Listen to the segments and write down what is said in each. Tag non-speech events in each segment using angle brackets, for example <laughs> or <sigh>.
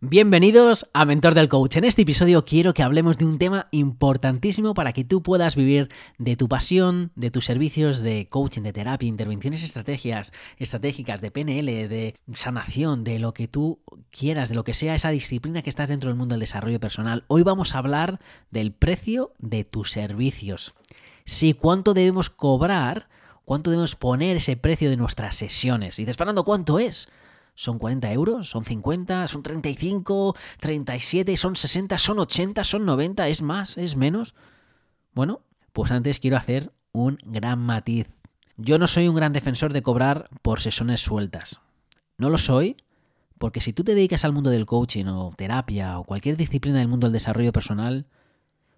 Bienvenidos a Mentor del Coach. En este episodio quiero que hablemos de un tema importantísimo para que tú puedas vivir de tu pasión, de tus servicios de coaching, de terapia, intervenciones estrategias, estratégicas, de PNL, de sanación, de lo que tú quieras, de lo que sea esa disciplina que estás dentro del mundo del desarrollo personal. Hoy vamos a hablar del precio de tus servicios. Sí, cuánto debemos cobrar, cuánto debemos poner ese precio de nuestras sesiones. Y dices, Fernando, ¿cuánto es? ¿Son 40 euros? ¿Son 50? ¿Son 35? ¿37? ¿Son 60? ¿Son 80? ¿Son 90? ¿Es más? ¿Es menos? Bueno, pues antes quiero hacer un gran matiz. Yo no soy un gran defensor de cobrar por sesiones sueltas. No lo soy porque si tú te dedicas al mundo del coaching o terapia o cualquier disciplina del mundo del desarrollo personal,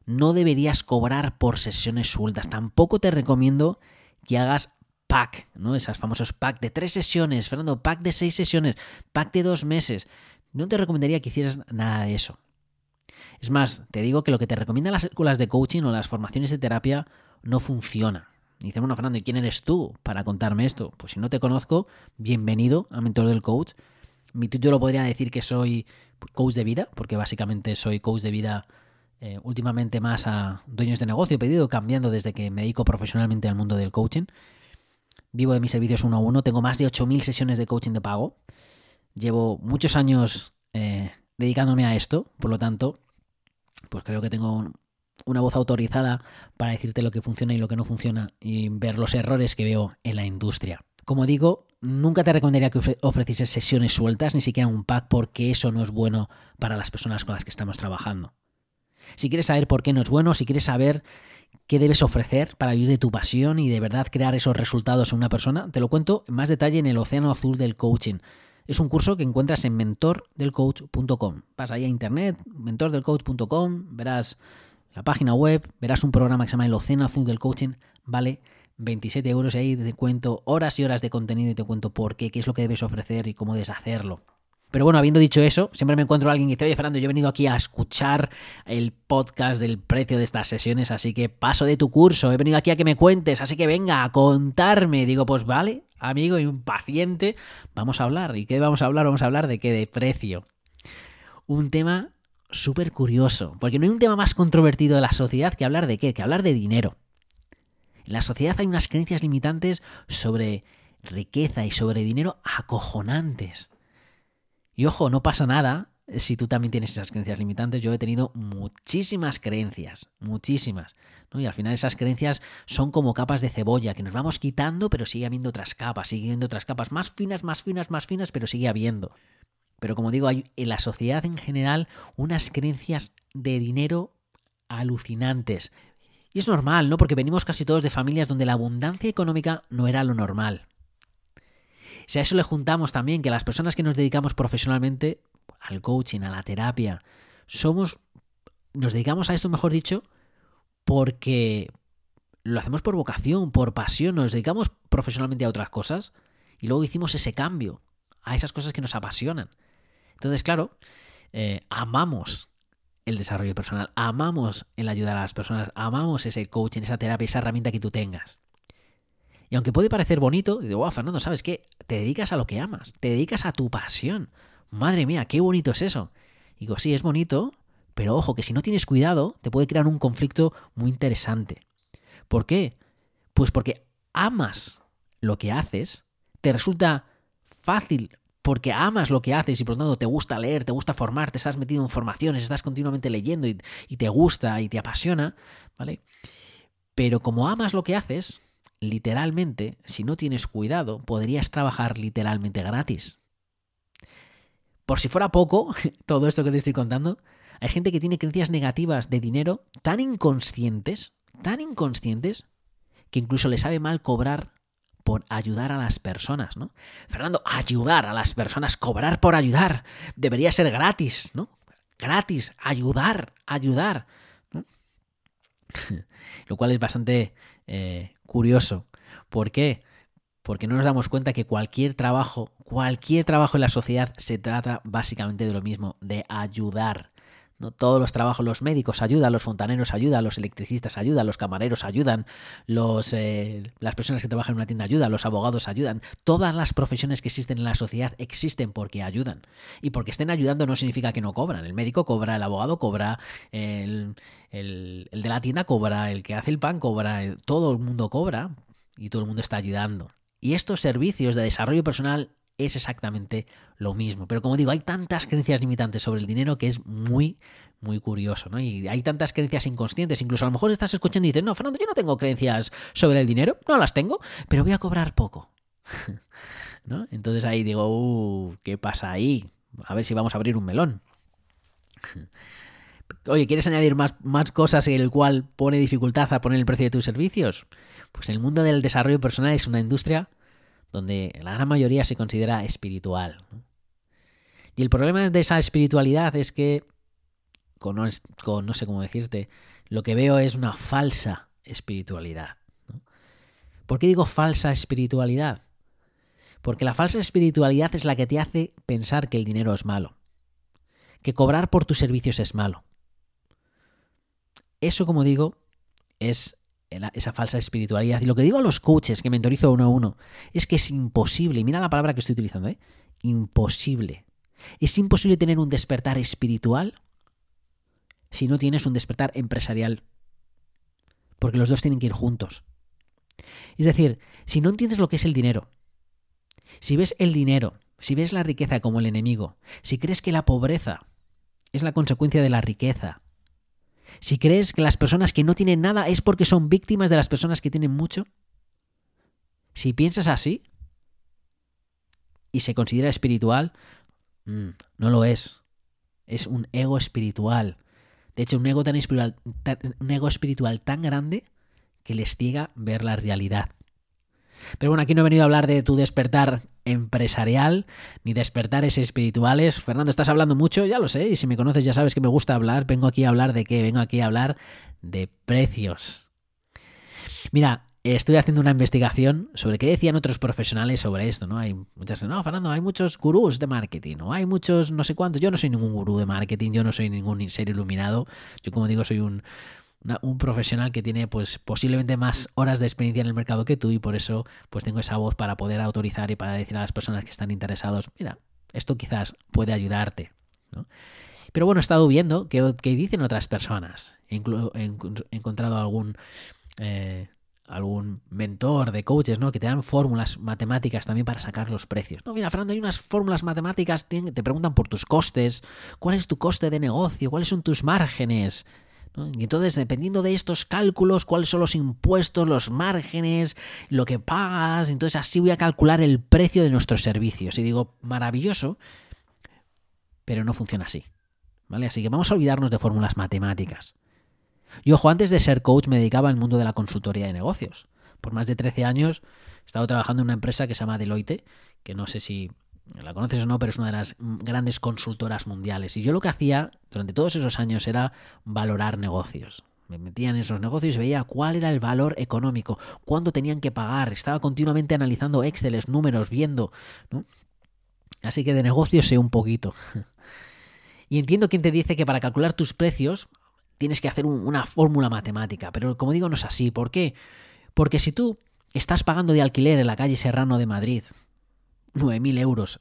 no deberías cobrar por sesiones sueltas. Tampoco te recomiendo que hagas pack, ¿no? Esas famosos pack de tres sesiones, Fernando, pack de seis sesiones, pack de dos meses. No te recomendaría que hicieras nada de eso. Es más, te digo que lo que te recomiendan las escuelas de coaching o las formaciones de terapia no funciona. dice, bueno, Fernando, ¿y quién eres tú para contarme esto? Pues si no te conozco, bienvenido a Mentor del Coach. Mi título podría decir que soy coach de vida, porque básicamente soy coach de vida eh, últimamente más a dueños de negocio, he pedido cambiando desde que me dedico profesionalmente al mundo del coaching. Vivo de mis servicios uno a uno. Tengo más de 8.000 sesiones de coaching de pago. Llevo muchos años eh, dedicándome a esto. Por lo tanto, pues creo que tengo una voz autorizada para decirte lo que funciona y lo que no funciona y ver los errores que veo en la industria. Como digo, nunca te recomendaría que ofrecieses sesiones sueltas, ni siquiera un pack, porque eso no es bueno para las personas con las que estamos trabajando. Si quieres saber por qué no es bueno, si quieres saber qué debes ofrecer para vivir de tu pasión y de verdad crear esos resultados en una persona, te lo cuento en más detalle en el Océano Azul del Coaching. Es un curso que encuentras en mentordelcoach.com. Vas ahí a internet, mentordelcoach.com, verás la página web, verás un programa que se llama El Océano Azul del Coaching, vale 27 euros y ahí te cuento horas y horas de contenido y te cuento por qué, qué es lo que debes ofrecer y cómo debes hacerlo. Pero bueno, habiendo dicho eso, siempre me encuentro a alguien que dice, oye Fernando, yo he venido aquí a escuchar el podcast del precio de estas sesiones, así que paso de tu curso, he venido aquí a que me cuentes, así que venga a contarme. Digo, pues vale, amigo y un paciente, vamos a hablar. ¿Y qué vamos a hablar? Vamos a hablar de qué, de precio. Un tema súper curioso, porque no hay un tema más controvertido de la sociedad que hablar de qué, que hablar de dinero. En la sociedad hay unas creencias limitantes sobre riqueza y sobre dinero acojonantes. Y ojo, no pasa nada si tú también tienes esas creencias limitantes. Yo he tenido muchísimas creencias, muchísimas. Y al final esas creencias son como capas de cebolla que nos vamos quitando, pero sigue habiendo otras capas, sigue habiendo otras capas más finas, más finas, más finas, pero sigue habiendo. Pero como digo, hay en la sociedad en general unas creencias de dinero alucinantes. Y es normal, ¿no? Porque venimos casi todos de familias donde la abundancia económica no era lo normal. Si a eso le juntamos también que las personas que nos dedicamos profesionalmente al coaching, a la terapia, somos, nos dedicamos a esto, mejor dicho, porque lo hacemos por vocación, por pasión, nos dedicamos profesionalmente a otras cosas y luego hicimos ese cambio a esas cosas que nos apasionan. Entonces, claro, eh, amamos el desarrollo personal, amamos el ayudar a las personas, amamos ese coaching, esa terapia, esa herramienta que tú tengas. Y aunque puede parecer bonito, digo, wow, Fernando, ¿sabes qué? Te dedicas a lo que amas, te dedicas a tu pasión. Madre mía, qué bonito es eso. digo, sí, es bonito, pero ojo, que si no tienes cuidado, te puede crear un conflicto muy interesante. ¿Por qué? Pues porque amas lo que haces, te resulta fácil porque amas lo que haces y por lo tanto te gusta leer, te gusta formar, te estás metido en formaciones, estás continuamente leyendo y, y te gusta y te apasiona, ¿vale? Pero como amas lo que haces, literalmente, si no tienes cuidado, podrías trabajar literalmente gratis. Por si fuera poco, <laughs> todo esto que te estoy contando, hay gente que tiene creencias negativas de dinero tan inconscientes, tan inconscientes, que incluso le sabe mal cobrar por ayudar a las personas, ¿no? Fernando, ayudar a las personas, cobrar por ayudar, debería ser gratis, ¿no? Gratis, ayudar, ayudar. <laughs> Lo cual es bastante eh, curioso. ¿Por qué? Porque no nos damos cuenta que cualquier trabajo, cualquier trabajo en la sociedad se trata básicamente de lo mismo, de ayudar, ¿no? Todos los trabajos, los médicos ayudan, los fontaneros ayudan, los electricistas ayudan, los camareros ayudan, los, eh, las personas que trabajan en una tienda ayudan, los abogados ayudan. Todas las profesiones que existen en la sociedad existen porque ayudan. Y porque estén ayudando no significa que no cobran. El médico cobra, el abogado cobra, el, el de la tienda cobra, el que hace el pan cobra, todo el mundo cobra y todo el mundo está ayudando. Y estos servicios de desarrollo personal es exactamente lo mismo. Pero como digo, hay tantas creencias limitantes sobre el dinero que es muy, muy curioso, ¿no? Y hay tantas creencias inconscientes. Incluso a lo mejor estás escuchando y dices, no, Fernando, yo no tengo creencias sobre el dinero, no las tengo, pero voy a cobrar poco. <laughs> ¿No? Entonces ahí digo, uh, ¿qué pasa ahí? A ver si vamos a abrir un melón. <laughs> Oye, ¿quieres añadir más, más cosas en el cual pone dificultad a poner el precio de tus servicios? Pues el mundo del desarrollo personal es una industria donde la gran mayoría se considera espiritual. Y el problema de esa espiritualidad es que, con, no sé cómo decirte, lo que veo es una falsa espiritualidad. ¿Por qué digo falsa espiritualidad? Porque la falsa espiritualidad es la que te hace pensar que el dinero es malo, que cobrar por tus servicios es malo. Eso, como digo, es esa falsa espiritualidad. Y lo que digo a los coaches que mentorizo uno a uno es que es imposible, mira la palabra que estoy utilizando, ¿eh? imposible. Es imposible tener un despertar espiritual si no tienes un despertar empresarial. Porque los dos tienen que ir juntos. Es decir, si no entiendes lo que es el dinero, si ves el dinero, si ves la riqueza como el enemigo, si crees que la pobreza es la consecuencia de la riqueza, si crees que las personas que no tienen nada es porque son víctimas de las personas que tienen mucho, si piensas así y se considera espiritual, mm, no lo es. Es un ego espiritual. De hecho, un ego, tan espiritual, un ego espiritual tan grande que les ciega ver la realidad. Pero bueno, aquí no he venido a hablar de tu despertar empresarial ni despertares espirituales. Fernando, estás hablando mucho, ya lo sé, y si me conoces ya sabes que me gusta hablar. Vengo aquí a hablar de qué? Vengo aquí a hablar de precios. Mira, estoy haciendo una investigación sobre qué decían otros profesionales sobre esto, ¿no? Hay muchas, no, Fernando, hay muchos gurús de marketing, o hay muchos no sé cuántos. Yo no soy ningún gurú de marketing, yo no soy ningún ser iluminado. Yo, como digo, soy un, un profesional que tiene pues posiblemente más horas de experiencia en el mercado que tú y por eso pues tengo esa voz para poder autorizar y para decir a las personas que están interesados, mira, esto quizás puede ayudarte. Pero bueno, he estado viendo qué, dicen otras personas. He, encontrado algún, eh, algún mentor de coaches ¿no? que te dan fórmulas matemáticas también para sacar los precios. No, mira, Fernando, hay unas fórmulas matemáticas, te, te preguntan por tus costes, cuál es tu coste de negocio, cuáles son tus márgenes. Y entonces, dependiendo de estos cálculos, cuáles son los impuestos, los márgenes, lo que pagas, entonces así voy a calcular el precio de nuestros servicios. Y digo, maravilloso, pero no funciona así. ¿Vale? Así que vamos a olvidarnos de fórmulas matemáticas. Y ojo, antes de ser coach me dedicaba al mundo de la consultoría de negocios. Por más de 13 años he estado trabajando en una empresa que se llama Deloitte, que no sé si la conoces o no, pero es una de las grandes consultoras mundiales. Y yo lo que hacía durante todos esos años era valorar negocios. Me metía en esos negocios y veía cuál era el valor económico, cuánto tenían que pagar. Estaba continuamente analizando Exceles, números, viendo. Así que de negocios sé un poquito. <laughs> y entiendo quien te dice que para calcular tus precios tienes que hacer una fórmula matemática. Pero como digo, no es así. ¿Por qué? Porque si tú estás pagando de alquiler en la calle Serrano de Madrid 9.000 euros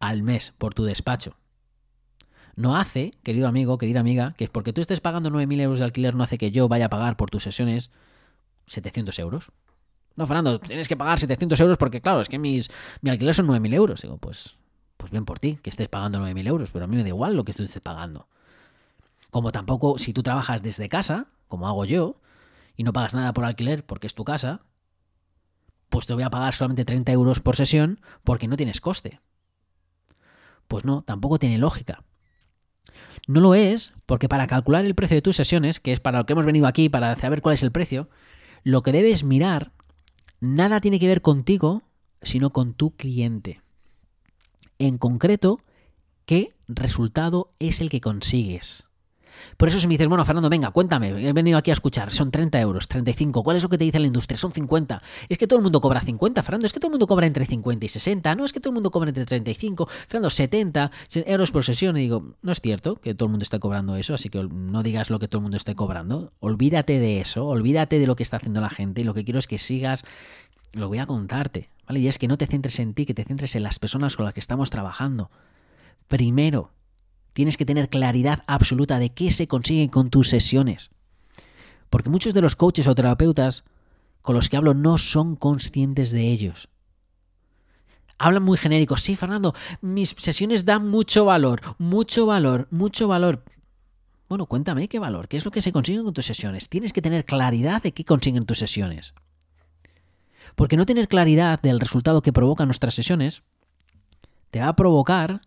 al mes por tu despacho. No hace, querido amigo, querida amiga, que porque tú estés pagando 9.000 euros de alquiler no hace que yo vaya a pagar por tus sesiones 700 euros. No, Fernando, tienes que pagar 700 euros porque, claro, es que mis, mi alquiler son 9.000 euros. Digo, pues, pues bien por ti, que estés pagando 9.000 euros, pero a mí me da igual lo que tú estés pagando. Como tampoco, si tú trabajas desde casa, como hago yo, y no pagas nada por alquiler porque es tu casa, pues te voy a pagar solamente 30 euros por sesión porque no tienes coste. Pues no, tampoco tiene lógica. No lo es porque para calcular el precio de tus sesiones, que es para lo que hemos venido aquí, para saber cuál es el precio, lo que debes mirar nada tiene que ver contigo, sino con tu cliente. En concreto, qué resultado es el que consigues. Por eso si me dices, bueno, Fernando, venga, cuéntame, he venido aquí a escuchar, son 30 euros, 35, ¿cuál es lo que te dice la industria? Son 50. Es que todo el mundo cobra 50, Fernando, es que todo el mundo cobra entre 50 y 60, no, es que todo el mundo cobra entre 35, Fernando, 70 euros por sesión. Y digo, no es cierto que todo el mundo esté cobrando eso, así que no digas lo que todo el mundo esté cobrando. Olvídate de eso, olvídate de lo que está haciendo la gente y lo que quiero es que sigas, lo voy a contarte, ¿vale? Y es que no te centres en ti, que te centres en las personas con las que estamos trabajando. Primero, Tienes que tener claridad absoluta de qué se consigue con tus sesiones. Porque muchos de los coaches o terapeutas con los que hablo no son conscientes de ellos. Hablan muy genéricos. Sí, Fernando, mis sesiones dan mucho valor, mucho valor, mucho valor. Bueno, cuéntame qué valor, qué es lo que se consigue con tus sesiones. Tienes que tener claridad de qué consiguen tus sesiones. Porque no tener claridad del resultado que provocan nuestras sesiones te va a provocar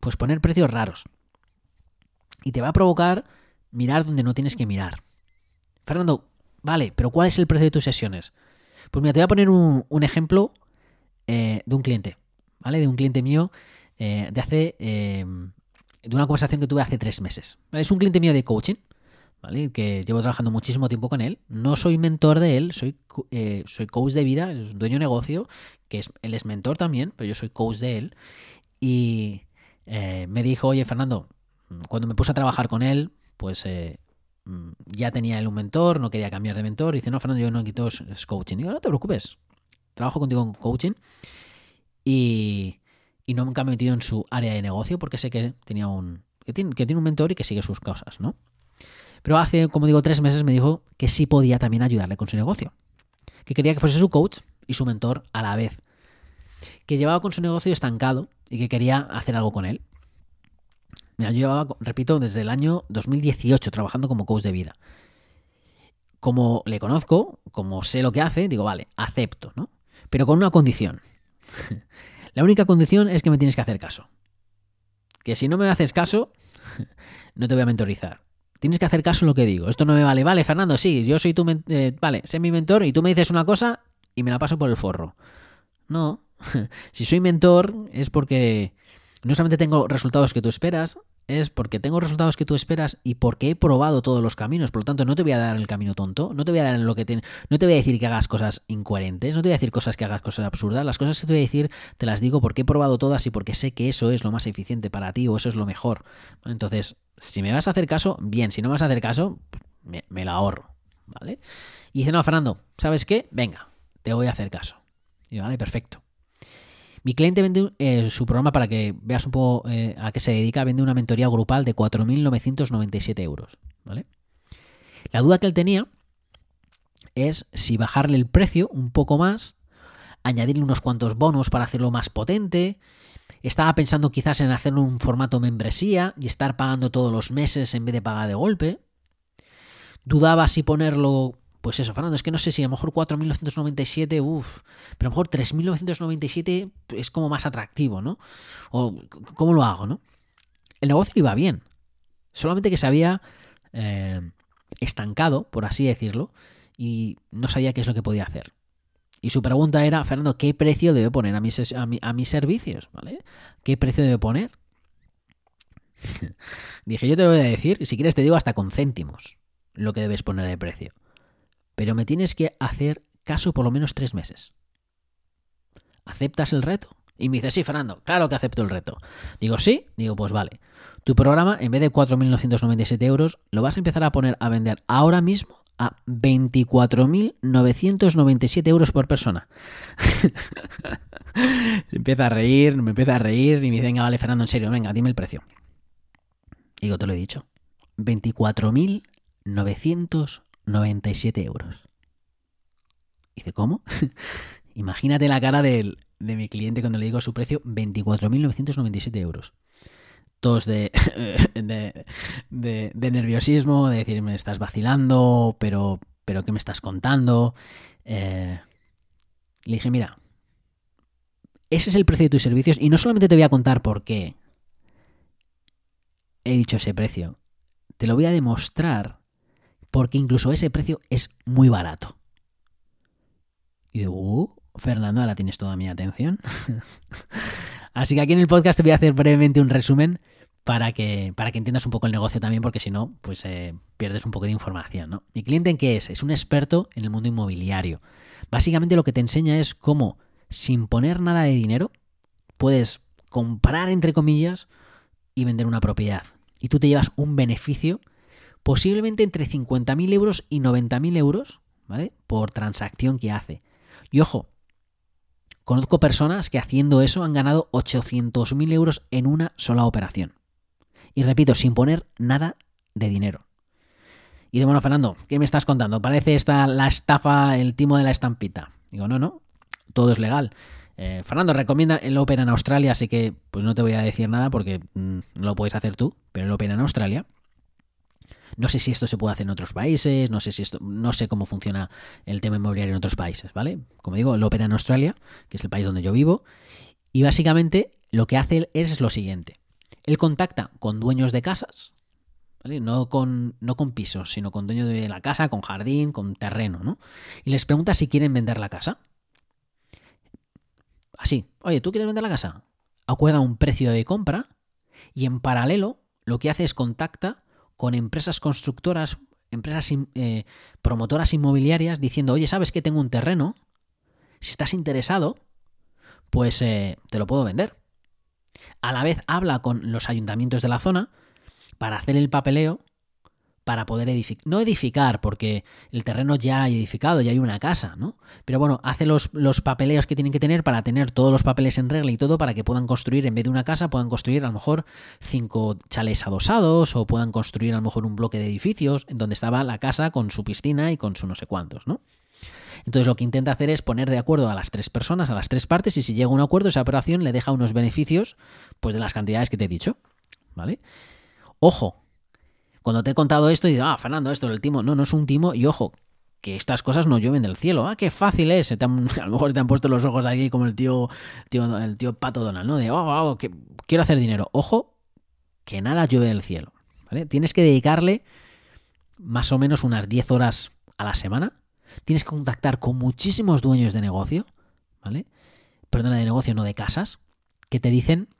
pues poner precios raros. Y te va a provocar mirar donde no tienes que mirar. Fernando, vale, pero ¿cuál es el precio de tus sesiones? Pues mira, te voy a poner un, ejemplo eh, de un cliente, ¿vale? De un cliente mío eh, de hace. Eh, de una conversación que tuve hace tres meses. Es un cliente mío de coaching, ¿vale? Que llevo trabajando muchísimo tiempo con él. No soy mentor de él, soy, soy coach de vida, es un dueño de negocio, que es, él es mentor también, pero yo soy coach de él. Y, eh, me dijo, oye Fernando, cuando me puse a trabajar con él, pues eh, mm, ya tenía él un mentor, no quería cambiar de mentor. Y dice, no, Fernando, yo no quito es coaching. Y digo, no te preocupes, trabajo contigo en coaching y, y nunca me he metido en su área de negocio porque sé que tenía un que tiene, que tiene un mentor y que sigue sus cosas, ¿no? Pero hace, como digo, tres meses me dijo que sí podía también ayudarle con su negocio. Que quería que fuese su coach y su mentor a la vez. Que llevaba con su negocio estancado y que quería hacer algo con él. Mira, yo llevaba, repito, desde el año 2018 trabajando como coach de vida. Como le conozco, como sé lo que hace, digo, vale, acepto, ¿no? Pero con una condición. <laughs> La única condición es que me tienes que hacer caso. Que si no me haces caso, <laughs> no te voy a mentorizar. Tienes que hacer caso en lo que digo. Esto no me vale. Vale, Fernando, sí, yo soy tu... Eh, vale, sé mi mentor y tú me dices una cosa y me la paso por el forro. No, <laughs> si soy mentor es porque no solamente tengo resultados que tú esperas, es porque tengo resultados que tú esperas y porque he probado todos los caminos. Por lo tanto, no te voy a dar el camino tonto, no te voy a dar lo que no te voy a decir que hagas cosas incoherentes, no te voy a decir cosas que hagas cosas absurdas. Las cosas que te voy a decir te las digo porque he probado todas y porque sé que eso es lo más eficiente para ti o eso es lo mejor. Entonces, si me vas a hacer caso, bien. Si no me vas a hacer caso, me, me la ahorro. ¿Vale? Y dice, no, Fernando, ¿sabes qué? Venga, te voy a hacer caso. Y vale, perfecto. Mi cliente vende eh, su programa para que veas un poco eh, a qué se dedica, vende una mentoría grupal de 4.997 euros. ¿vale? La duda que él tenía es si bajarle el precio un poco más, añadirle unos cuantos bonos para hacerlo más potente. Estaba pensando quizás en hacerlo en un formato membresía y estar pagando todos los meses en vez de pagar de golpe. Dudaba si ponerlo pues eso, Fernando, es que no sé si a lo mejor 4.997, uff, pero a lo mejor 3.997 es como más atractivo, ¿no? O ¿cómo lo hago, no? El negocio iba bien, solamente que se había eh, estancado, por así decirlo, y no sabía qué es lo que podía hacer. Y su pregunta era, Fernando, ¿qué precio debe poner a mis, a, a mis servicios? ¿Vale? ¿Qué precio debe poner? <laughs> Dije, yo te lo voy a decir, y si quieres te digo hasta con céntimos lo que debes poner de precio pero me tienes que hacer caso por lo menos tres meses. ¿Aceptas el reto? Y me dice, sí, Fernando, claro que acepto el reto. Digo, sí, digo, pues vale. Tu programa, en vez de 4.997 euros, lo vas a empezar a poner a vender ahora mismo a 24.997 euros por persona. <laughs> Se empieza a reír, me empieza a reír y me dice, venga, vale, Fernando, en serio, venga, dime el precio. Digo, te lo he dicho. 24.997 97 euros. Dice, ¿cómo? <laughs> Imagínate la cara de, mi cliente cuando le digo su precio, 24.997 euros. Todos <laughs> de, de, de, nerviosismo, de decir, me estás vacilando, pero, pero ¿qué me estás contando? Eh, le dije, mira, ese es el precio de tus servicios y no solamente te voy a contar por qué he dicho ese precio, te lo voy a demostrar porque incluso ese precio es muy barato. Y digo, uh, Fernando, ahora tienes toda mi atención. <laughs> Así que aquí en el podcast te voy a hacer brevemente un resumen para que, para que entiendas un poco el negocio también, porque si no, pues eh, pierdes un poco de información. ¿Mi cliente en qué es? Es un experto en el mundo inmobiliario. Básicamente lo que te enseña es cómo, sin poner nada de dinero, puedes comprar, entre comillas, y vender una propiedad. Y tú te llevas un beneficio posiblemente entre 50.000 euros y 90.000 euros, ¿vale? Por transacción que hace. Y ojo, conozco personas que haciendo eso han ganado 800.000 euros en una sola operación. Y repito, sin poner nada de dinero. Y de bueno, Fernando, ¿qué me estás contando? Parece esta la estafa, el timo de la estampita. Digo, no, no, todo es legal. Eh, Fernando recomienda el Opera en Australia, así que pues no te voy a decir nada porque mm, no lo puedes hacer tú, pero el Opera en Australia. No sé si esto se puede hacer en otros países, no sé si esto, no sé cómo funciona el tema inmobiliario en otros países, ¿vale? Como digo, el Opera en Australia, que es el país donde yo vivo, y básicamente lo que hace es lo siguiente. Él contacta con dueños de casas, ¿vale? No con, no con pisos, sino con dueños de la casa, con jardín, con terreno, ¿no? Y les pregunta si quieren vender la casa. Así, oye, ¿tú quieres vender la casa? Acuerda un precio de compra y en paralelo lo que hace es contacta con empresas constructoras, empresas eh, promotoras inmobiliarias diciendo, oye, ¿sabes que tengo un terreno? Si estás interesado, pues eh, te lo puedo vender. A la vez habla con los ayuntamientos de la zona para hacer el papeleo para poder edificar. No edificar, porque el terreno ya hay edificado, ya hay una casa, ¿no? Pero bueno, hace los, los, papeleos que tienen que tener para tener todos los papeles en regla y todo para que puedan construir, en vez de una casa, puedan construir a lo mejor cinco chales adosados o puedan construir a lo mejor un bloque de edificios en donde estaba la casa con su piscina y con su no sé cuántos, ¿no? Entonces lo que intenta hacer es poner de acuerdo a las tres personas, a las tres partes, y si llega a un acuerdo, esa operación le deja unos beneficios, pues de las cantidades que te he dicho, ¿vale? Ojo, cuando te he contado esto, y digo, ah, Fernando, esto el timo. No, no es un timo. Y ojo, que estas cosas no llueven del cielo. Ah, qué fácil es. <laughs> a lo mejor te han puesto los ojos aquí como el tío, el tío Pato Donald, ¿no? De, oh, oh, que quiero hacer dinero. Ojo, que nada llueve del cielo. ¿vale? Tienes que dedicarle más o menos unas 10 horas a la semana. Tienes que contactar con muchísimos dueños de negocio, ¿vale? Perdona, de negocio, no de casas, que te dicen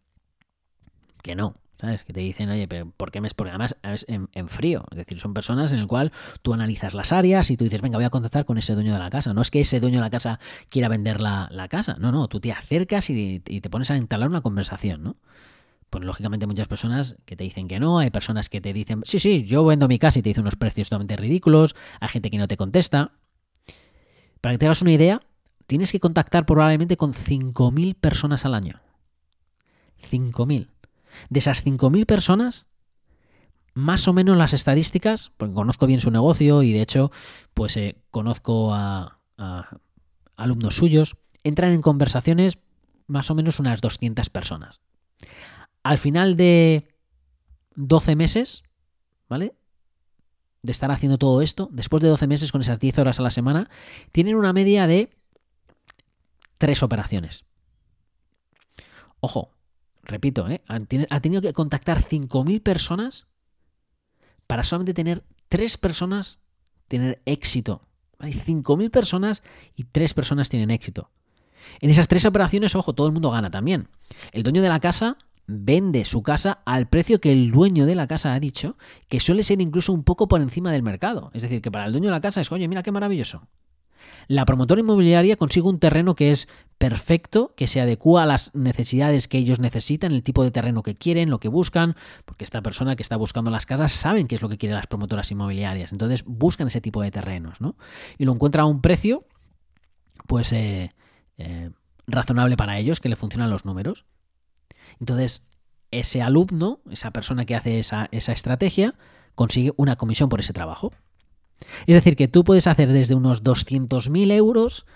que no, ¿Sabes? Que te dicen, oye, pero ¿por qué me.? Porque además es en, frío. Es decir, son personas en el cual tú analizas las áreas y tú dices, venga, voy a contactar con ese dueño de la casa. No es que ese dueño de la casa quiera vender la, casa. No, no, tú te acercas y, te pones a instalar una conversación, ¿no? Pues lógicamente muchas personas que te dicen que no, hay personas que te dicen, sí, sí, yo vendo mi casa y te dicen unos precios totalmente ridículos, hay gente que no te contesta. Para que te hagas una idea, tienes que contactar probablemente con 5.000 personas al año. 5.000. De esas 5.000 personas, más o menos las estadísticas, porque conozco bien su negocio y de hecho, pues eh, conozco a, alumnos suyos, entran en conversaciones más o menos unas 200 personas. Al final de 12 meses, ¿vale? De estar haciendo todo esto, después de 12 meses con esas 10 horas a la semana, tienen una media de 3 operaciones. Ojo, repito, ¿eh? ha tenido que contactar 5.000 personas para solamente tener 3 personas tener éxito. Hay 5.000 personas y 3 personas tienen éxito. En esas tres operaciones, ojo, todo el mundo gana también. El dueño de la casa vende su casa al precio que el dueño de la casa ha dicho, que suele ser incluso un poco por encima del mercado. Es decir, que para el dueño de la casa es, oye, mira qué maravilloso. La promotora inmobiliaria consigue un terreno que es perfecto, que se adecua a las necesidades que ellos necesitan, el tipo de terreno que quieren, lo que buscan, porque esta persona que está buscando las casas saben qué es lo que quieren las promotoras inmobiliarias, entonces buscan ese tipo de terrenos, ¿no? Y lo encuentran a un precio, pues, eh, eh, razonable para ellos, que le funcionan los números. Entonces, ese alumno, esa persona que hace esa estrategia, consigue una comisión por ese trabajo. Es decir, que tú puedes hacer desde unos 200.000 euros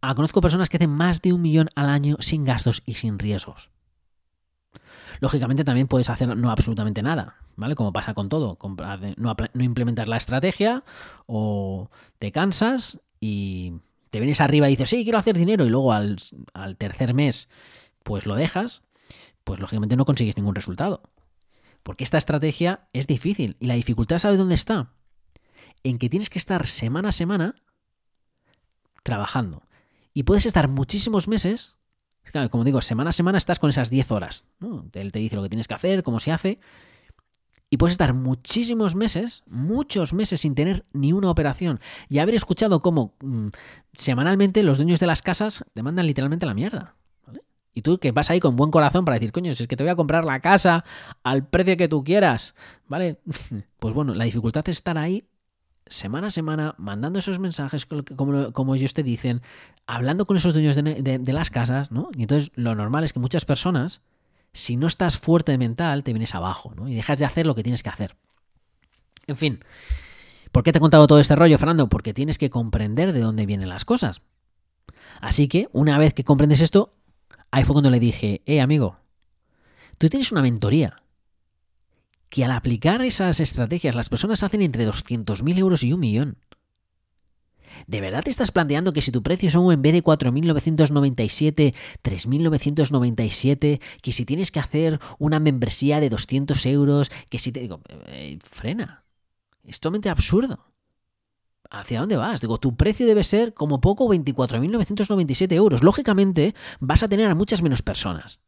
a conozco personas que hacen más de un millón al año sin gastos y sin riesgos. Lógicamente también puedes hacer no absolutamente nada, ¿vale? Como pasa con todo, no, no implementar la estrategia o te cansas y te vienes arriba y dices, sí, quiero hacer dinero y luego al, al tercer mes pues lo dejas, pues lógicamente no consigues ningún resultado. Porque esta estrategia es difícil y la dificultad ¿sabes dónde está? En que tienes que estar semana a semana trabajando. Y puedes estar muchísimos meses Como digo, semana a semana estás con esas 10 horas. Él te dice lo que tienes que hacer, cómo se hace. Y puedes estar muchísimos meses, muchos meses sin tener ni una operación y haber escuchado cómo mm, semanalmente los dueños de las casas te mandan literalmente la mierda. Y tú que vas ahí con buen corazón para decir, coño, si es que te voy a comprar la casa al precio que tú quieras, ¿vale? <laughs> Pues bueno, la dificultad es estar ahí semana a semana, mandando esos mensajes como, como ellos te dicen, hablando con esos dueños de, las casas, ¿no? Y entonces lo normal es que muchas personas, si no estás fuerte de mental, te vienes abajo, ¿no? Y dejas de hacer lo que tienes que hacer. En fin, ¿por qué te he contado todo este rollo, Fernando? Porque tienes que comprender de dónde vienen las cosas. Así que, una vez que comprendes esto, ahí fue cuando le dije, eh, amigo, tú tienes una mentoría que al aplicar esas estrategias las personas hacen entre 200.000 euros y un millón. ¿De verdad te estás planteando que si tu precio son en vez de 4.997, 3.997, que si tienes que hacer una membresía de 200 euros, que si te digo, eh, frena, es totalmente absurdo. ¿Hacia dónde vas? Digo, tu precio debe ser como poco 24.997 euros. Lógicamente vas a tener a muchas menos personas.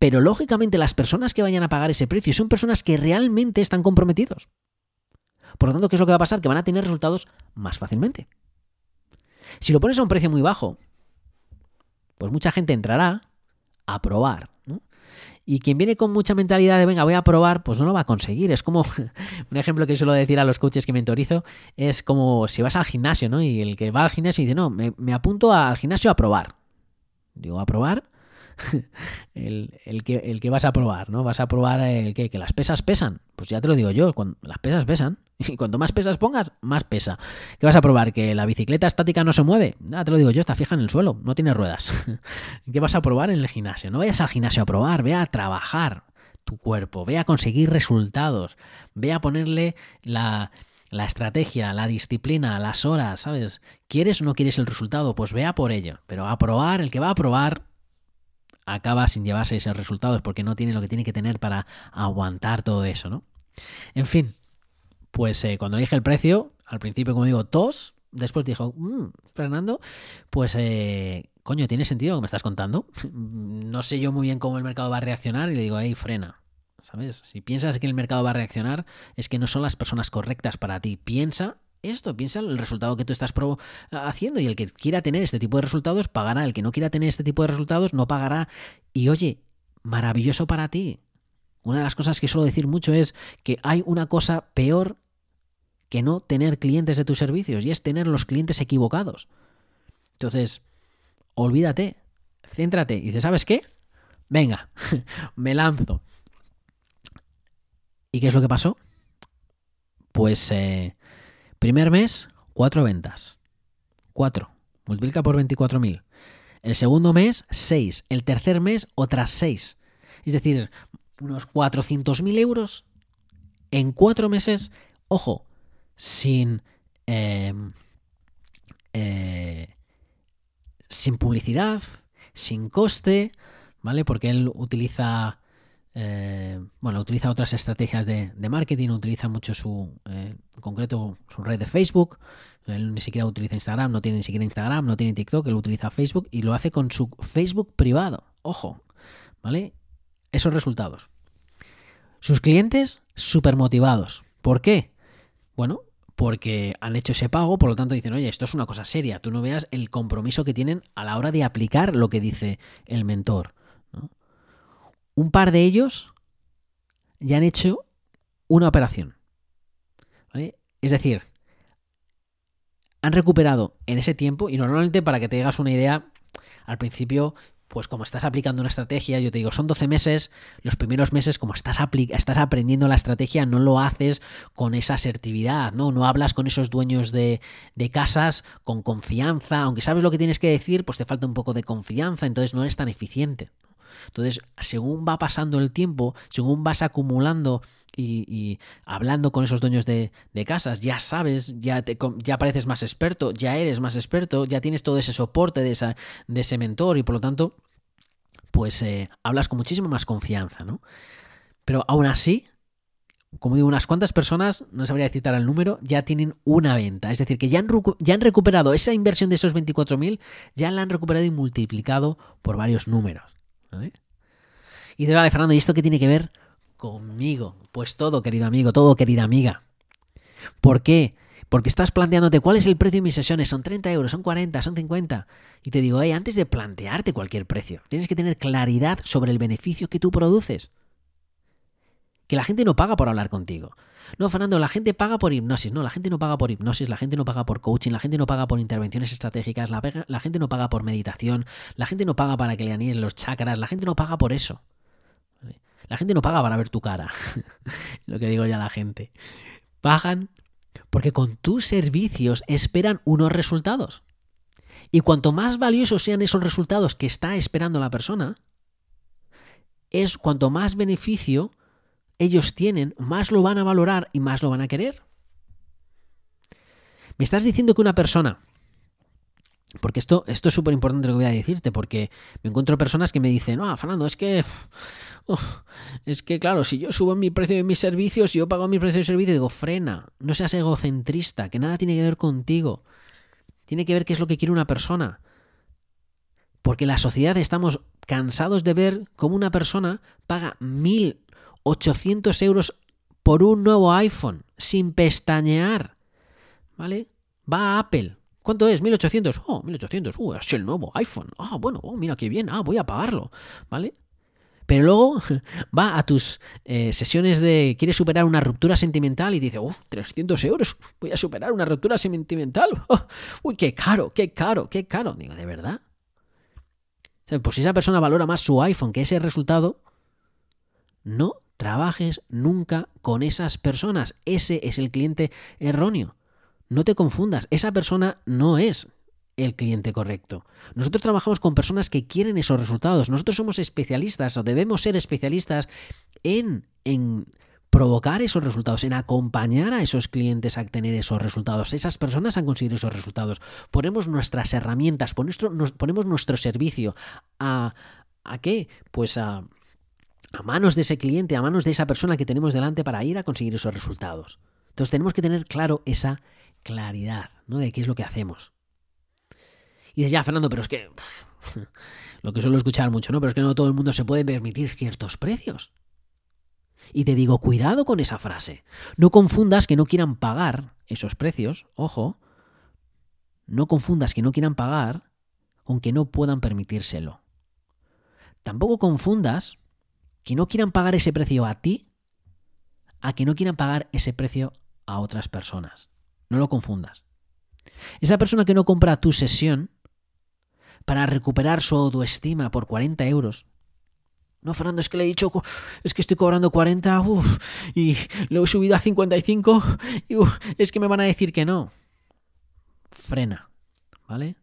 Pero lógicamente las personas que vayan a pagar ese precio son personas que realmente están comprometidos. Por lo tanto, ¿qué es lo que va a pasar? Que van a tener resultados más fácilmente. Si lo pones a un precio muy bajo, pues mucha gente entrará a probar. Y quien viene con mucha mentalidad de venga, voy a probar, pues no lo va a conseguir. Es como <laughs> un ejemplo que suelo decir a los coaches que mentorizo, es como si vas al gimnasio, ¿no? Y el que va al gimnasio dice, no, me, me apunto al gimnasio a probar. Digo, a probar <laughs> el, que, el que vas a probar, ¿no? Vas a probar el que, que las pesas pesan. Pues ya te lo digo yo, cuando, las pesas pesan. <laughs> Y cuanto más pesas pongas, más pesa. ¿Qué vas a probar? ¿Que la bicicleta estática no se mueve? Ya te lo digo yo, está fija en el suelo, no tiene ruedas. <laughs> ¿Qué vas a probar en el gimnasio? No vayas al gimnasio a probar, ve a trabajar tu cuerpo, ve a conseguir resultados, ve a ponerle la, la estrategia, la disciplina, las horas, ¿sabes? ¿Quieres o no quieres el resultado? Pues ve a por ello. Pero a probar, el que va a probar, acaba sin llevarse esos resultados porque no tiene lo que tiene que tener para aguantar todo eso, ¿no? En fin, pues eh, cuando le dije el precio, al principio, como digo, tos, después dijo, mmm, Fernando, pues eh, coño, ¿tiene sentido lo que me estás contando? <laughs> no sé yo muy bien cómo el mercado va a reaccionar y le digo, ahí frena. ¿Sabes? Si piensas que el mercado va a reaccionar, es que no son las personas correctas para ti. Piensa esto, piensa el resultado que tú estás haciendo y el que quiera tener este tipo de resultados pagará, el que no quiera tener este tipo de resultados no pagará. Y oye, maravilloso para ti. Una de las cosas que suelo decir mucho es que hay una cosa peor que no tener clientes de tus servicios y es tener los clientes equivocados. Entonces, olvídate, céntrate y dices, ¿sabes qué? Venga, <laughs> me lanzo. ¿Y qué es lo que pasó? Pues eh, Primer mes, cuatro ventas. Cuatro. Multiplica por 24.000. El segundo mes, seis. El tercer mes, otras seis. Es decir, unos 400.000 euros en cuatro meses. Ojo, sin... Em, eh, sin publicidad, sin coste, ¿vale? Porque él utiliza eh, bueno, utiliza otras estrategias de, marketing, utiliza mucho su, eh, concreto, su red de Facebook. Él ni siquiera utiliza Instagram, no tiene ni siquiera Instagram, no tiene TikTok, él utiliza Facebook y lo hace con su Facebook privado. Ojo, ¿vale? Esos resultados. Sus clientes súper motivados. ¿Por qué? Bueno, porque han hecho ese pago, por lo tanto dicen, oye, esto es una cosa seria, tú no veas el compromiso que tienen a la hora de aplicar lo que dice el mentor un par de ellos ya han hecho una operación. Es decir, han recuperado en ese tiempo, y normalmente para que te hagas una idea, al principio, pues como estás aplicando una estrategia, yo te digo, son 12 meses, los primeros meses, como estás, estás aprendiendo la estrategia, no lo haces con esa asertividad, ¿no? No hablas con esos dueños de, de casas con confianza, aunque sabes lo que tienes que decir, pues te falta un poco de confianza, entonces no eres tan eficiente. Entonces, según va pasando el tiempo, según vas acumulando y, hablando con esos dueños de, casas, ya sabes, ya, te, ya pareces más experto, ya eres más experto, ya tienes todo ese soporte de, esa, de ese mentor y por lo tanto, pues eh, hablas con muchísima más confianza, ¿no? Pero aún así, como digo, unas cuantas personas, no sabría citar el número, ya tienen una venta. Es decir, que ya han, ya han recuperado esa inversión de esos 24.000, ya la han recuperado y multiplicado por varios números. Y de vale, Fernando, ¿y esto qué tiene que ver conmigo? Pues todo, querido amigo, todo, querida amiga. ¿Por qué? Porque estás planteándote cuál es el precio de mis sesiones, son 30 euros, son 40, son 50. Y te digo, hey, antes de plantearte cualquier precio, tienes que tener claridad sobre el beneficio que tú produces. Que la gente no paga por hablar contigo. No, Fernando, la gente paga por hipnosis. No, la gente no paga por hipnosis, la gente no paga por coaching, la gente no paga por intervenciones estratégicas, la, gente no paga por meditación, la gente no paga para que le aníen los chakras, la gente no paga por eso. La gente no paga para ver tu cara. <laughs> Lo que digo ya la gente. Pagan porque con tus servicios esperan unos resultados. Y cuanto más valiosos sean esos resultados que está esperando la persona, es cuanto más beneficio ellos tienen, más lo van a valorar y más lo van a querer. Me estás diciendo que una persona, porque esto, esto es súper importante lo que voy a decirte, porque me encuentro personas que me dicen, ah, Fernando, es que, es que claro, si yo subo mi precio de mis servicios, yo pago mi precio de servicio, digo, frena, no seas egocentrista, que nada tiene que ver contigo, tiene que ver qué es lo que quiere una persona. Porque en la sociedad estamos cansados de ver cómo una persona paga mil 800 euros por un nuevo iPhone, sin pestañear. ¿Vale? Va a Apple. ¿Cuánto es? 1800. Oh, 1800. Uh, es el nuevo iPhone. Ah, bueno, oh, mira qué bien. Ah, voy a pagarlo. ¿Vale? Pero luego <laughs> va a tus eh, sesiones de. ¿Quieres superar una ruptura sentimental? Y dice, oh, 300 euros. Voy a superar una ruptura sentimental. <laughs> uy, qué caro, qué caro, qué caro. Digo, ¿de verdad? Pues si esa persona valora más su iPhone que ese resultado, no trabajes nunca con esas personas. Ese es el cliente erróneo. No te confundas, esa persona no es el cliente correcto. Nosotros trabajamos con personas que quieren esos resultados. Nosotros somos especialistas o debemos ser especialistas en, en provocar esos resultados, en acompañar a esos clientes a tener esos resultados, esas personas a conseguir esos resultados. Ponemos nuestras herramientas, ponemos nuestro servicio a... ¿A qué? Pues a, a manos de ese cliente, a manos de esa persona que tenemos delante para ir a conseguir esos resultados. Entonces tenemos que tener claro esa claridad, ¿no? De qué es lo que hacemos. Y dices, ya, Fernando, pero es que. <laughs> lo que suelo escuchar mucho, ¿no? Pero es que no todo el mundo se puede permitir ciertos precios. Y te digo, cuidado con esa frase. No confundas que no quieran pagar esos precios, ojo. No confundas que no quieran pagar con que no puedan permitírselo. Tampoco confundas que no quieran pagar ese precio a ti a que no quieran pagar ese precio a otras personas. No lo confundas. Esa persona que no compra tu sesión para recuperar su autoestima por 40 euros. No, Fernando, es que le he dicho, es que estoy cobrando 40 y lo he subido a 55 y es que me van a decir que no. Frena, ¿vale?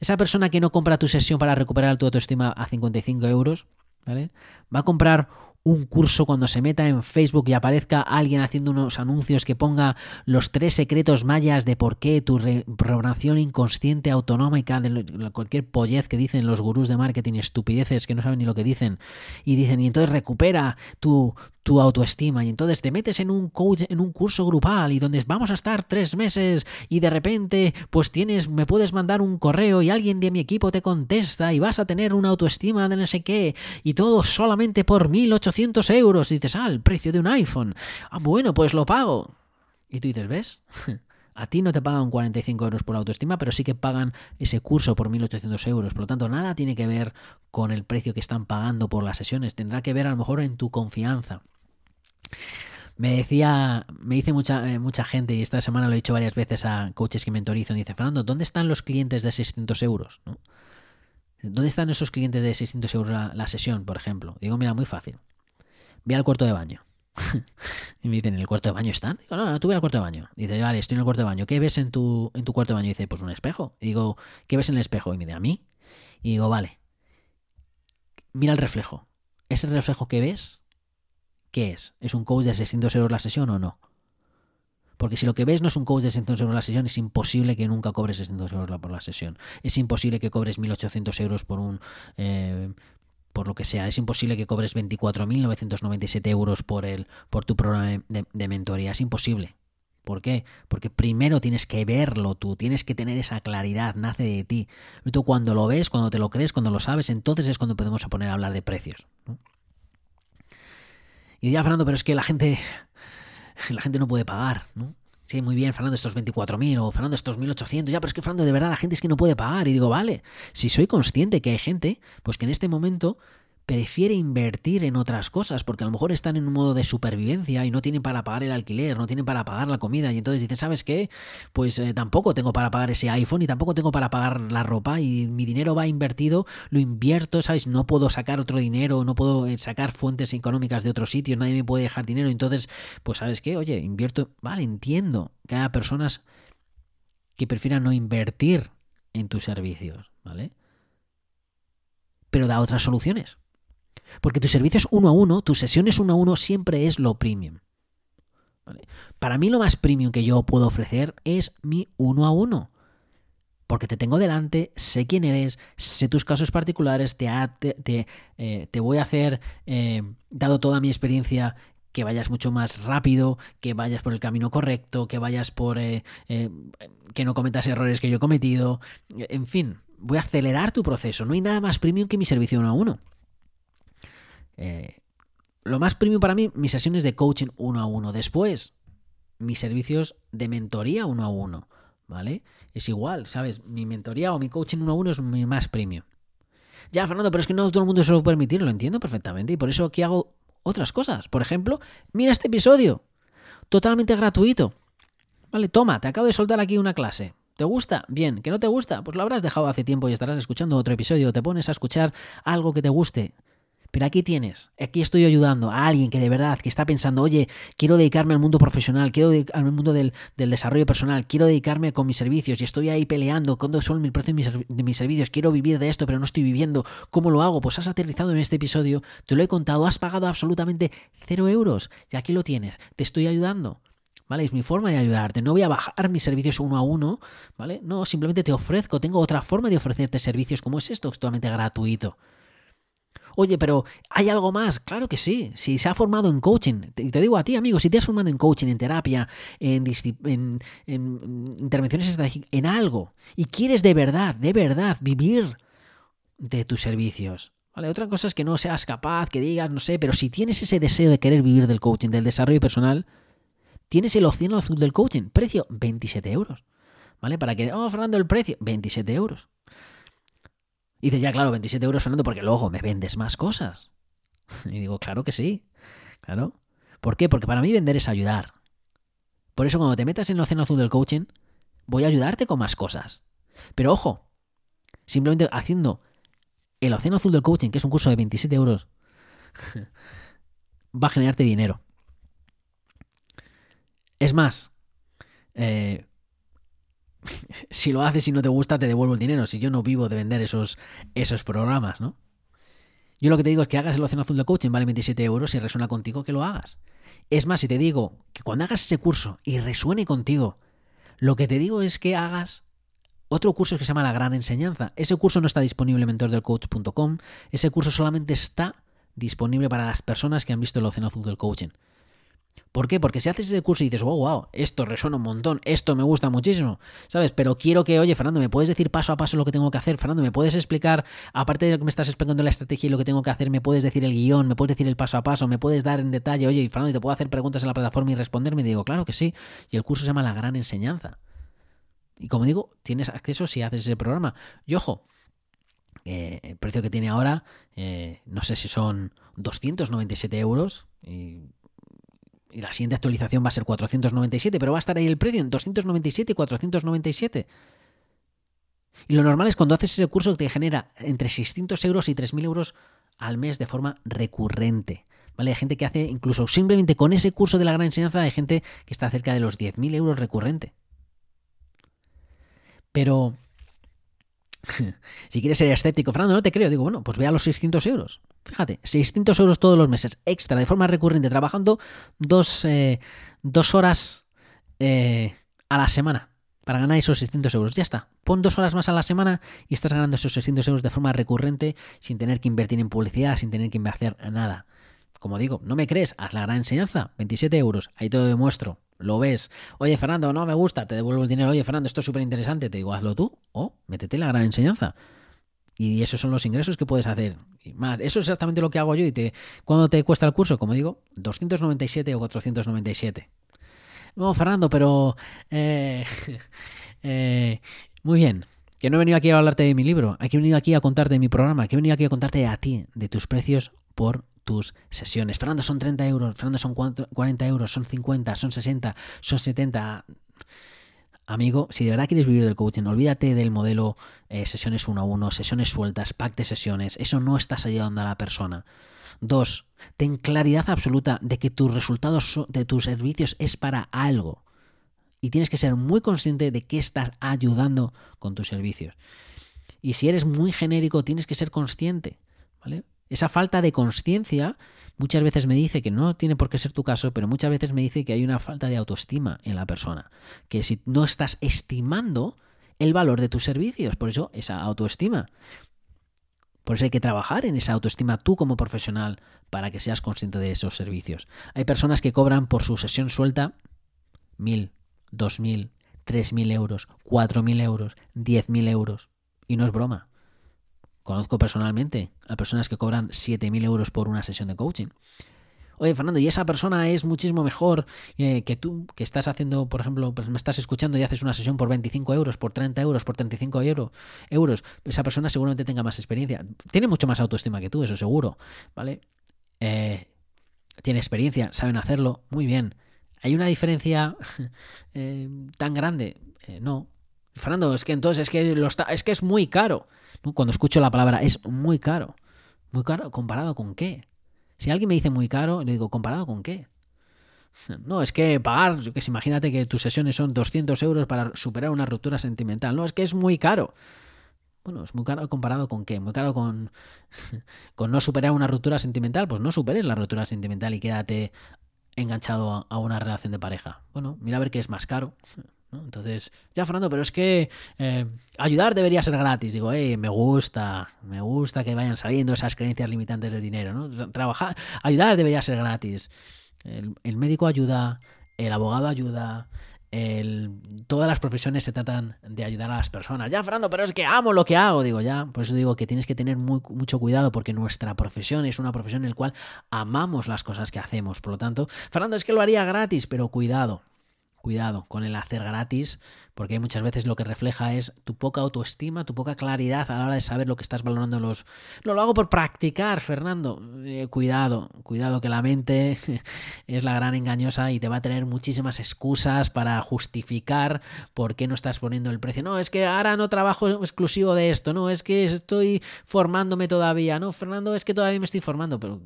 Esa persona que no compra tu sesión para recuperar tu autoestima a 55 euros, Va a comprar un curso cuando se meta en Facebook y aparezca alguien haciendo unos anuncios que ponga los tres secretos mayas de por qué tu programación inconsciente autonómica de cualquier pollez que dicen los gurús de marketing, estupideces que no saben ni lo que dicen, y dicen, y entonces recupera tu, tu autoestima y entonces te metes en un coach, en un curso grupal y donde vamos a estar tres meses y de repente pues tienes, me puedes mandar un correo y alguien de mi equipo te contesta y vas a tener una autoestima de no sé qué y todo solamente por 1800 euros y dices, ah, el precio de un iPhone. Ah, bueno, pues lo pago. Y tú dices, ¿ves? <laughs> A ti no te pagan 45 euros por autoestima, pero sí que pagan ese curso por 1.800 euros. Por lo tanto, nada tiene que ver con el precio que están pagando por las sesiones. Tendrá que ver a lo mejor en tu confianza. Me decía, me dice mucha, eh, mucha gente, y esta semana lo he dicho varias veces a coaches que mentorizan, dice, Fernando, ¿dónde están los clientes de 600 euros? ¿Dónde están esos clientes de 600 euros la, sesión, por ejemplo? Digo, mira, muy fácil. Ve al cuarto de baño. <laughs> y me dicen, ¿en el cuarto de baño están? Digo, no, no, tú ve al cuarto de baño. dice, vale, estoy en el cuarto de baño. ¿Qué ves en tu, en tu cuarto de baño? dice, pues un espejo. Y digo, ¿qué ves en el espejo? Y me dice, ¿a mí? Y digo, vale. Mira el reflejo. ¿Ese reflejo que ves ¿qué es? ¿Es un coach de 600 euros la sesión o no? Porque si lo que ves no es un coach de 600 euros la sesión, es imposible que nunca cobres 600 euros por la sesión. Es imposible que cobres 1.800 euros por un... Eh, por lo que sea. Es imposible que cobres 24.997 euros por, el, por tu programa de, mentoría. Es imposible. ¿Por qué? Porque primero tienes que verlo tú, tienes que tener esa claridad, nace de ti. Y tú cuando lo ves, cuando te lo crees, cuando lo sabes, entonces es cuando podemos poner a hablar de precios. Y ya, Fernando, pero es que la gente, <laughs> la gente no puede pagar, ¿no? Muy bien, Fernando, estos 24.000 o Fernando, estos 1.800. Ya, pero es que Fernando, de verdad, la gente es que no puede pagar. Y digo, vale, si soy consciente que hay gente, pues que en este momento prefiere invertir en otras cosas, porque a lo mejor están en un modo de supervivencia y no tienen para pagar el alquiler, no tienen para pagar la comida, y entonces dicen, ¿sabes qué? Pues eh, tampoco tengo para pagar ese iPhone y tampoco tengo para pagar la ropa y mi dinero va invertido, lo invierto, ¿sabes? No puedo sacar otro dinero, no puedo eh, sacar fuentes económicas de otros sitios, nadie me puede dejar dinero, entonces, pues ¿sabes qué? Oye, invierto, vale, entiendo que haya personas que prefieran no invertir en tus servicios, ¿vale? Pero da otras soluciones. Porque tu servicio es uno a uno, tus sesiones uno a uno siempre es lo premium. Para mí lo más premium que yo puedo ofrecer es mi uno a uno. Porque te tengo delante, sé quién eres, sé tus casos particulares, te, te, eh, te voy a hacer, eh, dado toda mi experiencia, que vayas mucho más rápido, que vayas por el camino correcto, que vayas por... Eh, que no cometas errores que yo he cometido. En fin, voy a acelerar tu proceso. No hay nada más premium que mi servicio uno a uno. Eh, lo más premium para mí, mis sesiones de coaching uno a uno. Después, mis servicios de mentoría uno a uno. ¿Vale? Es igual, ¿sabes? Mi mentoría o mi coaching uno a uno es mi más premium. Ya, Fernando, pero es que no todo el mundo se lo puede permitir, lo entiendo perfectamente. Y por eso aquí hago otras cosas. Por ejemplo, mira este episodio. Totalmente gratuito. Vale, toma, te acabo de soltar aquí una clase. ¿Te gusta? Bien. ¿Que no te gusta? Pues lo habrás dejado hace tiempo y estarás escuchando otro episodio. Te pones a escuchar algo que te guste. Pero aquí tienes, aquí estoy ayudando a alguien que de verdad, que está pensando, oye, quiero dedicarme al mundo profesional, quiero dedicarme al mundo del, desarrollo personal, quiero dedicarme con mis servicios y estoy ahí peleando, cuándo son el precio de mis, servicios, quiero vivir de esto, pero no estoy viviendo, ¿cómo lo hago? Pues has aterrizado en este episodio, te lo he contado, has pagado absolutamente cero euros y aquí lo tienes, te estoy ayudando. ¿Vale? Es mi forma de ayudarte. No voy a bajar mis servicios uno a uno, ¿vale? No, simplemente te ofrezco, tengo otra forma de ofrecerte servicios como es esto, totalmente gratuito. Oye, pero ¿hay algo más? Claro que sí. Si se ha formado en coaching, y te digo a ti, amigo, si te has formado en coaching, en terapia, en intervenciones estratégicas, en algo, y quieres de verdad, de verdad vivir de tus servicios. ¿Vale? Otra cosa es que no seas capaz, que digas, no sé, pero si tienes ese deseo de querer vivir del coaching, del desarrollo personal, tienes el océano azul del coaching, precio 27 euros. ¿Vale? Para que, oh, Fernando, el precio, 27 euros. Y dice, ya, claro, 27 euros, Fernando, porque luego me vendes más cosas. Y digo, claro que sí, claro. ¿Por qué? Porque para mí vender es ayudar. Por eso cuando te metas en el océano azul del coaching, voy a ayudarte con más cosas. Pero ojo, simplemente haciendo el océano azul del coaching, que es un curso de 27 euros, <laughs> va a generarte dinero. Es más, eh, <laughs> si lo haces y no te gusta, te devuelvo el dinero. Si yo no vivo de vender esos, esos programas, ¿no? Yo lo que te digo es que hagas el Océano Azul de Coaching, vale 27 euros, y resuena contigo, que lo hagas. Es más, si te digo que cuando hagas ese curso y resuene contigo, lo que te digo es que hagas otro curso que se llama La Gran Enseñanza. Ese curso no está disponible en mentordelcoach.com, ese curso solamente está disponible para las personas que han visto el Océano Azul del Coaching. ¿Por qué? Porque si haces ese curso y dices, wow, wow, esto resuena un montón, esto me gusta muchísimo, ¿sabes? Pero quiero que, oye, Fernando, ¿me puedes decir paso a paso lo que tengo que hacer? Fernando, ¿me puedes explicar, aparte de lo que me estás explicando la estrategia y lo que tengo que hacer, ¿me puedes decir el guion? ¿Me puedes decir el paso a paso? ¿Me puedes dar en detalle, oye, Fernando, ¿te puedo hacer preguntas en la plataforma y responderme? Y digo, claro que sí. Y el curso se llama La Gran Enseñanza. Y como digo, tienes acceso si haces ese programa. Y ojo, eh, el precio que tiene ahora, eh, no sé si son 297 euros. Y y la siguiente actualización va a ser 497, pero va a estar ahí el precio en 297 y 497. Y lo normal es cuando haces ese curso que te genera entre 600 euros y 3.000 euros al mes de forma recurrente. ¿Vale? Hay gente que hace, incluso simplemente con ese curso de la gran enseñanza, hay gente que está cerca de los 10.000 euros recurrente. Pero <laughs> si quieres ser escéptico, Fernando, no te creo. Digo, bueno, pues ve a los 600 euros. Fíjate, 600 euros todos los meses, extra, de forma recurrente, trabajando dos, eh, horas eh, a la semana. para ganar esos 600 euros. Ya está. Pon dos horas más a la semana y estás ganando esos 600 euros de forma recurrente sin tener que invertir en publicidad, sin tener que hacer nada. Como digo, ¿no me crees? Haz la gran enseñanza. 27 euros. Ahí te lo demuestro. Lo ves. Oye, Fernando, no me gusta. Te devuelvo el dinero. Oye, Fernando, esto es súper interesante. Te digo, hazlo tú o métete la gran enseñanza. Y esos son los ingresos que puedes hacer. Y eso es exactamente lo que hago yo. ¿Y te, cuándo te cuesta el curso? Como digo, 297 o 497. No, Fernando, pero... Eh, <laughs> eh, muy bien. Que no he venido aquí a hablarte de mi libro. Aquí he venido aquí a contarte de mi programa. Que he venido aquí a contarte a ti de tus precios por tus sesiones. Fernando, son 30 euros. Fernando, son 40 euros. Son 50, son 60, son 70. Amigo, si de verdad quieres vivir del coaching, olvídate del modelo eh, sesiones uno a uno, sesiones sueltas, pack de sesiones. Eso no estás ayudando a la persona. Dos, ten claridad absoluta de que tus resultados de tus servicios es para algo. Y tienes que ser muy consciente de que estás ayudando con tus servicios. Y si eres muy genérico, tienes que ser consciente. ¿vale? Esa falta de conciencia muchas veces me dice que no tiene por qué ser tu caso, pero muchas veces me dice que hay una falta de autoestima en la persona. Que si no estás estimando el valor de tus servicios, por eso esa autoestima. Por eso hay que trabajar en esa autoestima tú como profesional para que seas consciente de esos servicios. Hay personas que cobran por su sesión suelta mil, dos mil, tres mil euros, cuatro mil euros, diez mil euros. Y no es broma. Conozco personalmente a personas que cobran siete mil euros por una sesión de coaching. Oye, Fernando, y esa persona es muchísimo mejor eh, que tú, que estás haciendo, por ejemplo, pues me estás escuchando y haces una sesión por 25 euros, por 30 euros, por 35 euros. Esa persona seguramente tenga más experiencia. Tiene mucho más autoestima que tú, eso seguro, ¿vale? Eh, tiene experiencia, saben hacerlo, muy bien. ¿Hay una diferencia <laughs> eh, tan grande? no. Fernando, es que entonces es que, lo está, es que es muy caro. Cuando escucho la palabra es muy caro. Muy caro, ¿comparado con qué? Si alguien me dice muy caro, le digo, ¿comparado con qué? <laughs> No, es que pagar, que imagínate que tus sesiones son 200 euros para superar una ruptura sentimental. No, es que es muy caro. Bueno, es muy caro comparado con qué? Muy caro con, <laughs> con no superar una ruptura sentimental. Pues no superes la ruptura sentimental y quédate enganchado a una relación de pareja. Bueno, mira a ver qué es más caro. <laughs> Entonces, ya Fernando, pero es que eh, ayudar debería ser gratis. Digo, hey, me gusta, me gusta que vayan saliendo esas creencias limitantes del dinero, ¿no? Trabajar, ayudar debería ser gratis. El, médico ayuda, el abogado ayuda, todas las profesiones se tratan de ayudar a las personas. Ya, Fernando, pero es que amo lo que hago. Digo, ya, por eso digo que tienes que tener mucho cuidado porque nuestra profesión es una profesión en la cual amamos las cosas que hacemos. Por lo tanto, Fernando, es que lo haría gratis, pero cuidado Cuidado con el hacer gratis, porque muchas veces lo que refleja es tu poca autoestima, tu poca claridad a la hora de saber lo que estás valorando los... Lo hago por practicar, Fernando. Eh, cuidado, cuidado que la mente <laughs> es la gran engañosa y te va a tener muchísimas excusas para justificar por qué no estás poniendo el precio. No, es que ahora no trabajo exclusivo de esto, no, es que estoy formándome todavía, no, Fernando, es que todavía me estoy formando, pero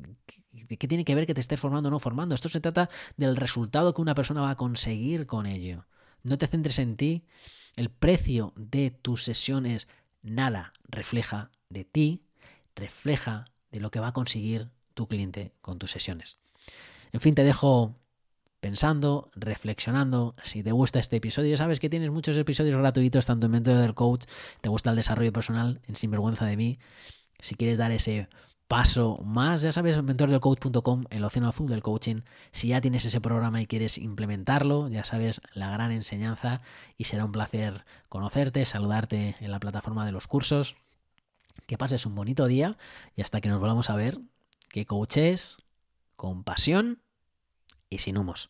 ¿Qué tiene que ver que te estés formando o no formando? Esto se trata del resultado que una persona va a conseguir con ello. No te centres en ti. El precio de tus sesiones nada refleja de ti, refleja de lo que va a conseguir tu cliente con tus sesiones. En fin, te dejo pensando, reflexionando. Si te gusta este episodio, sabes que tienes muchos episodios gratuitos, tanto en Mentor del Coach, te gusta el desarrollo personal, en Sinvergüenza de mí. Si quieres dar ese paso más, ya sabes, mentordelcoach.com, el océano azul del coaching. Si ya tienes ese programa y quieres implementarlo, ya sabes, la gran enseñanza y será un placer conocerte, saludarte en la plataforma de los cursos. Que pases un bonito día y hasta que nos volvamos a ver, que coaches con pasión y sin humos.